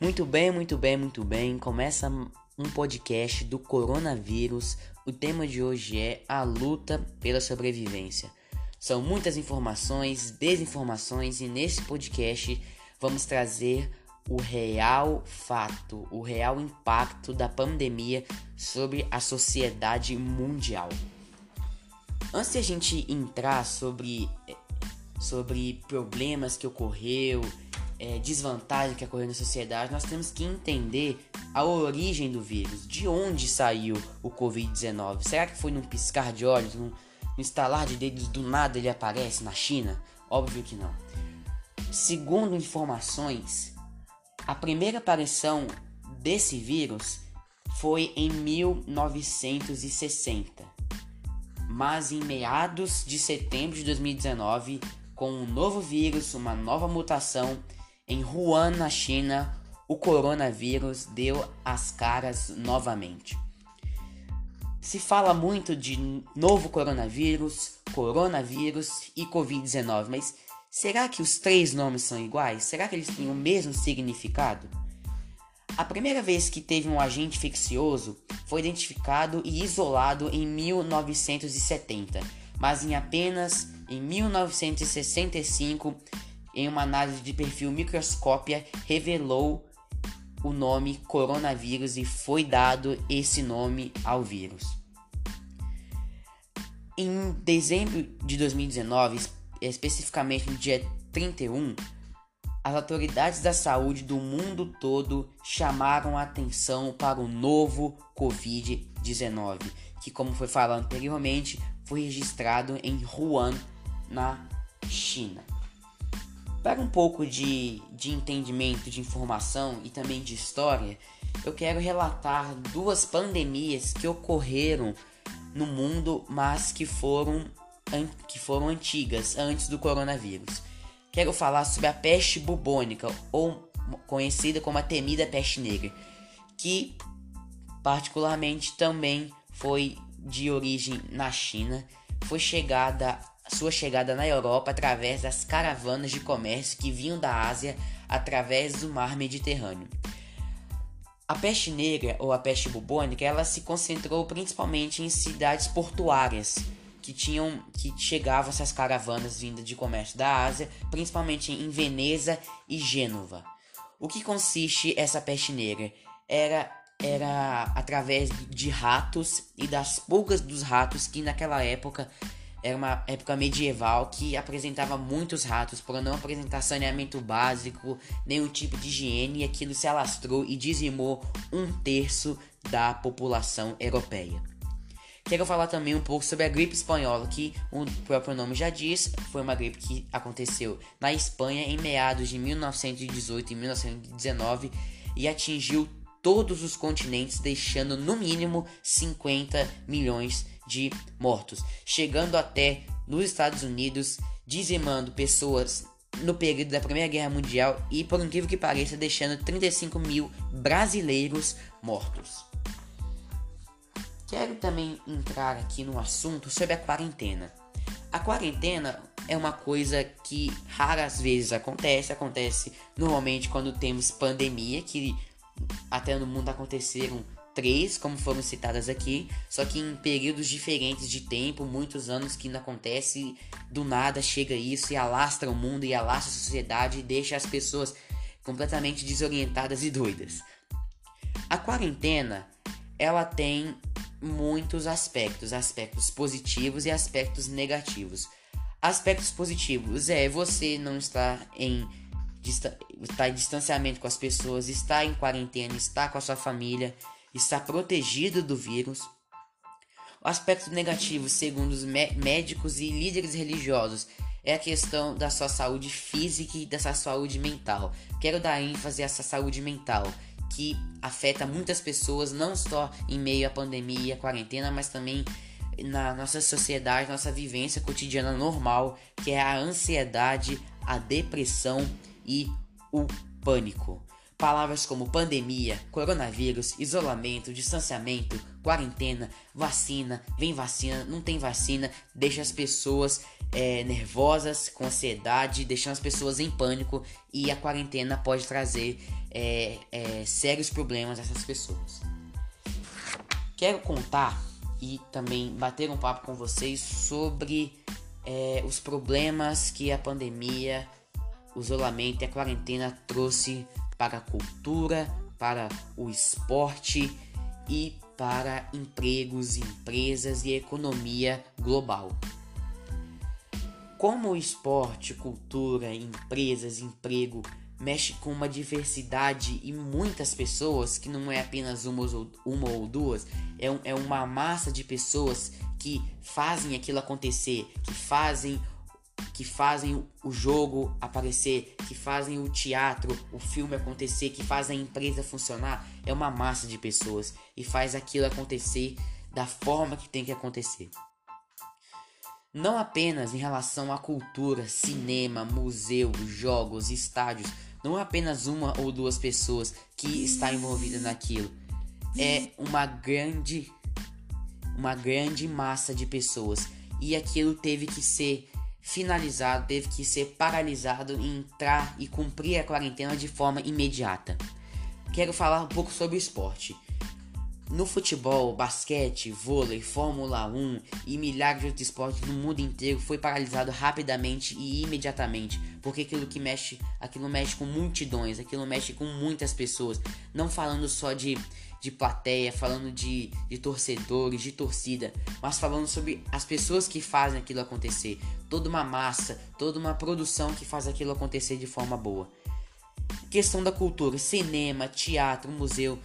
Muito bem, muito bem, muito bem. Começa um podcast do coronavírus. O tema de hoje é a luta pela sobrevivência. São muitas informações, desinformações e nesse podcast vamos trazer o real fato, o real impacto da pandemia sobre a sociedade mundial. Antes de a gente entrar sobre sobre problemas que ocorreu, é, desvantagem que ocorreu na sociedade, nós temos que entender a origem do vírus, de onde saiu o Covid-19. Será que foi num piscar de olhos, num, num estalar de dedos do nada ele aparece na China? Óbvio que não. Segundo informações, a primeira aparição desse vírus foi em 1960, mas em meados de setembro de 2019, com um novo vírus, uma nova mutação, em Wuhan, na China, o coronavírus deu as caras novamente. Se fala muito de novo coronavírus, coronavírus e Covid-19, mas será que os três nomes são iguais? Será que eles têm o mesmo significado? A primeira vez que teve um agente infeccioso foi identificado e isolado em 1970, mas em apenas em 1965 em uma análise de perfil microscópia, revelou o nome coronavírus e foi dado esse nome ao vírus. Em dezembro de 2019, especificamente no dia 31, as autoridades da saúde do mundo todo chamaram a atenção para o novo Covid-19, que, como foi falado anteriormente, foi registrado em Wuhan, na China. Para um pouco de, de entendimento de informação e também de história, eu quero relatar duas pandemias que ocorreram no mundo, mas que foram, que foram antigas, antes do coronavírus. Quero falar sobre a peste bubônica, ou conhecida como a temida peste negra, que particularmente também foi de origem na China, foi chegada sua chegada na Europa através das caravanas de comércio que vinham da Ásia através do mar Mediterrâneo. A peste negra ou a peste bubônica, ela se concentrou principalmente em cidades portuárias que tinham que chegavam essas caravanas vindas de comércio da Ásia, principalmente em Veneza e Gênova. O que consiste essa peste negra? Era era através de ratos e das pulgas dos ratos que naquela época era uma época medieval que apresentava muitos ratos por não apresentar saneamento básico, nenhum tipo de higiene, e aquilo se alastrou e dizimou um terço da população europeia. Quero falar também um pouco sobre a gripe espanhola, que o próprio nome já diz, foi uma gripe que aconteceu na Espanha em meados de 1918 e 1919 e atingiu todos os continentes, deixando no mínimo 50 milhões de mortos, chegando até nos Estados Unidos, dizimando pessoas no período da Primeira Guerra Mundial e, por incrível que pareça, deixando 35 mil brasileiros mortos. Quero também entrar aqui no assunto sobre a quarentena. A quarentena é uma coisa que raras vezes acontece, acontece normalmente quando temos pandemia, que até no mundo aconteceram três, como foram citadas aqui, só que em períodos diferentes de tempo, muitos anos que não acontece, do nada chega isso e alastra o mundo e alastra a sociedade e deixa as pessoas completamente desorientadas e doidas. A quarentena, ela tem muitos aspectos, aspectos positivos e aspectos negativos. Aspectos positivos é você não estar em está em distanciamento com as pessoas, está em quarentena, está com a sua família, está protegido do vírus. O aspecto negativo, segundo os médicos e líderes religiosos, é a questão da sua saúde física e da sua saúde mental. Quero dar ênfase a essa saúde mental, que afeta muitas pessoas, não só em meio à pandemia e à quarentena, mas também na nossa sociedade, nossa vivência cotidiana normal, que é a ansiedade, a depressão e o pânico. Palavras como pandemia, coronavírus, isolamento, distanciamento, quarentena, vacina, vem vacina, não tem vacina, deixa as pessoas é, nervosas, com ansiedade, deixando as pessoas em pânico e a quarentena pode trazer é, é, sérios problemas a essas pessoas. Quero contar e também bater um papo com vocês sobre é, os problemas que a pandemia, o isolamento e a quarentena trouxe para a cultura, para o esporte e para empregos, empresas e economia global. Como o esporte, cultura, empresas, emprego mexe com uma diversidade e muitas pessoas, que não é apenas uma ou, uma ou duas, é, um, é uma massa de pessoas que fazem aquilo acontecer, que fazem que fazem o jogo aparecer, que fazem o teatro, o filme acontecer, que fazem a empresa funcionar, é uma massa de pessoas e faz aquilo acontecer da forma que tem que acontecer. Não apenas em relação à cultura, cinema, museu, jogos, estádios, não é apenas uma ou duas pessoas que está envolvida naquilo. É uma grande uma grande massa de pessoas e aquilo teve que ser finalizado, teve que ser paralisado e entrar e cumprir a quarentena de forma imediata. Quero falar um pouco sobre o esporte. No futebol, basquete, vôlei, Fórmula 1 e milhares de outros esportes no mundo inteiro foi paralisado rapidamente e imediatamente, porque aquilo que mexe, aquilo mexe com multidões, aquilo mexe com muitas pessoas, não falando só de de plateia, falando de, de torcedores, de torcida, mas falando sobre as pessoas que fazem aquilo acontecer, toda uma massa, toda uma produção que faz aquilo acontecer de forma boa. Questão da cultura, cinema, teatro, museu,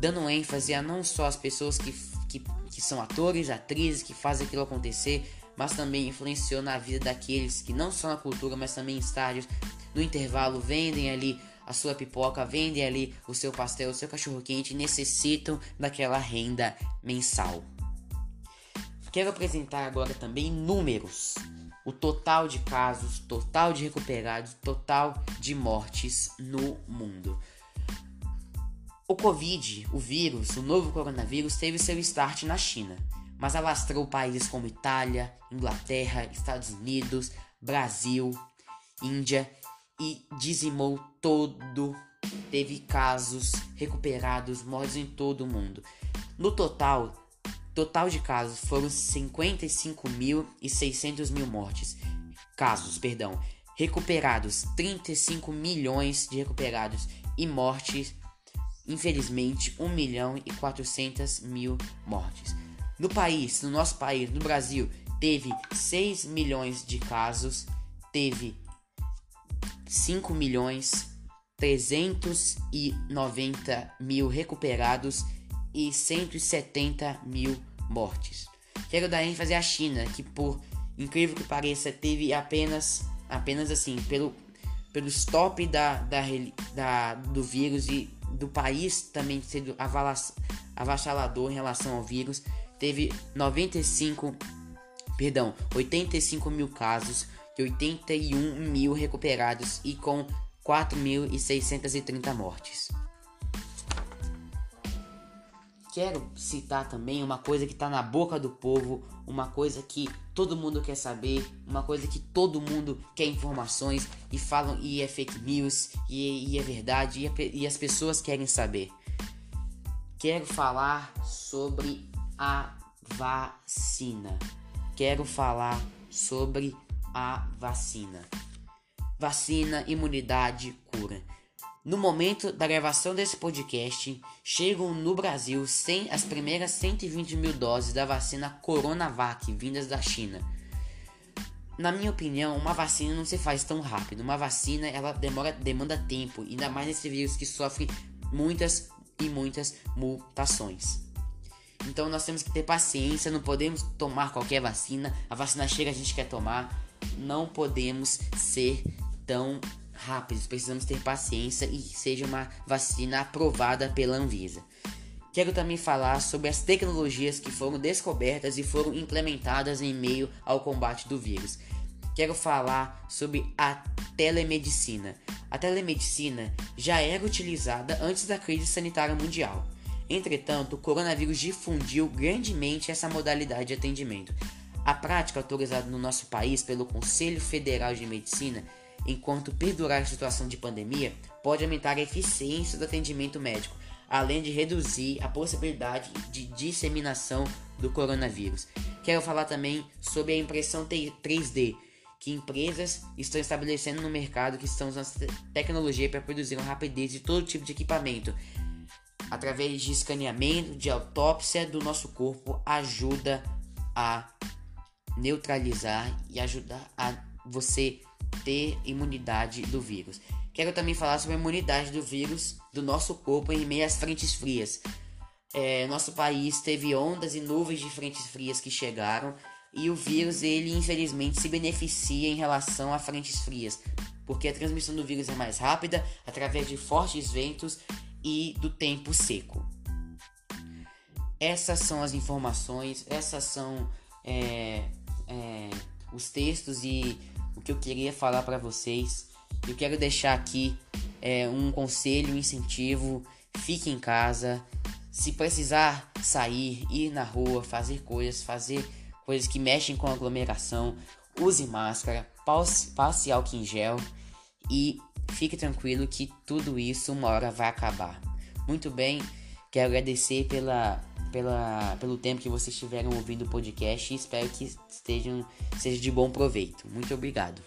dando ênfase a não só as pessoas que, que, que são atores, atrizes, que fazem aquilo acontecer, mas também influenciou na vida daqueles que não só na cultura, mas também em estádios, no intervalo vendem ali a sua pipoca, vendem ali o seu pastel, o seu cachorro quente, necessitam daquela renda mensal. Quero apresentar agora também números. O total de casos, total de recuperados, total de mortes no mundo. O Covid, o vírus, o novo coronavírus, teve seu start na China, mas alastrou países como Itália, Inglaterra, Estados Unidos, Brasil, Índia e dizimou todo. Teve casos recuperados, mortes em todo o mundo. No total, total de casos foram 55.600 mil mortes. Casos, perdão. Recuperados, 35 milhões de recuperados. E mortes, infelizmente, 1 milhão e 400 mil mortes. No país, no nosso país, no Brasil, teve 6 milhões de casos, teve 5 milhões 390 mil recuperados e 170 mil mortes. Quero dar ênfase à China, que por incrível que pareça teve apenas, apenas assim, pelo, pelo stop da, da, da, do vírus e do país também sendo avassalador em relação ao vírus, teve 95, perdão, 85 mil casos, e 81 mil recuperados e com 4.630 mortes. Quero citar também uma coisa que está na boca do povo, uma coisa que todo mundo quer saber, uma coisa que todo mundo quer informações e falam e é fake news e, e é verdade e, é, e as pessoas querem saber. Quero falar sobre a vacina. Quero falar sobre a vacina. Vacina, imunidade, cura. No momento da gravação desse podcast, chegam no Brasil sem as primeiras 120 mil doses da vacina Coronavac vindas da China. Na minha opinião, uma vacina não se faz tão rápido. Uma vacina ela demora, demanda tempo, ainda mais nesse vírus que sofre muitas e muitas mutações. Então nós temos que ter paciência, não podemos tomar qualquer vacina. A vacina chega, a gente quer tomar não podemos ser tão rápidos, precisamos ter paciência e seja uma vacina aprovada pela Anvisa. Quero também falar sobre as tecnologias que foram descobertas e foram implementadas em meio ao combate do vírus. quero falar sobre a telemedicina. A telemedicina já era utilizada antes da crise sanitária mundial. Entretanto, o coronavírus difundiu grandemente essa modalidade de atendimento. A prática autorizada no nosso país pelo Conselho Federal de Medicina, enquanto perdurar a situação de pandemia, pode aumentar a eficiência do atendimento médico, além de reduzir a possibilidade de disseminação do coronavírus. Quero falar também sobre a impressão 3D, que empresas estão estabelecendo no mercado que estão usando tecnologia para produzir uma rapidez de todo tipo de equipamento. Através de escaneamento, de autópsia do nosso corpo, ajuda a neutralizar e ajudar a você ter imunidade do vírus. Quero também falar sobre a imunidade do vírus do nosso corpo em meio às frentes frias. É, nosso país teve ondas e nuvens de frentes frias que chegaram e o vírus ele infelizmente se beneficia em relação a frentes frias, porque a transmissão do vírus é mais rápida através de fortes ventos e do tempo seco. Essas são as informações, essas são é, é, os textos e que eu queria falar para vocês. Eu quero deixar aqui é, um conselho, um incentivo. Fique em casa. Se precisar sair, ir na rua, fazer coisas, fazer coisas que mexem com aglomeração, use máscara, passe, passe álcool em gel e fique tranquilo que tudo isso uma hora vai acabar. Muito bem, quero agradecer pela, pela, pelo tempo que vocês estiveram ouvindo o podcast e espero que estejam, seja de bom proveito. Muito obrigado.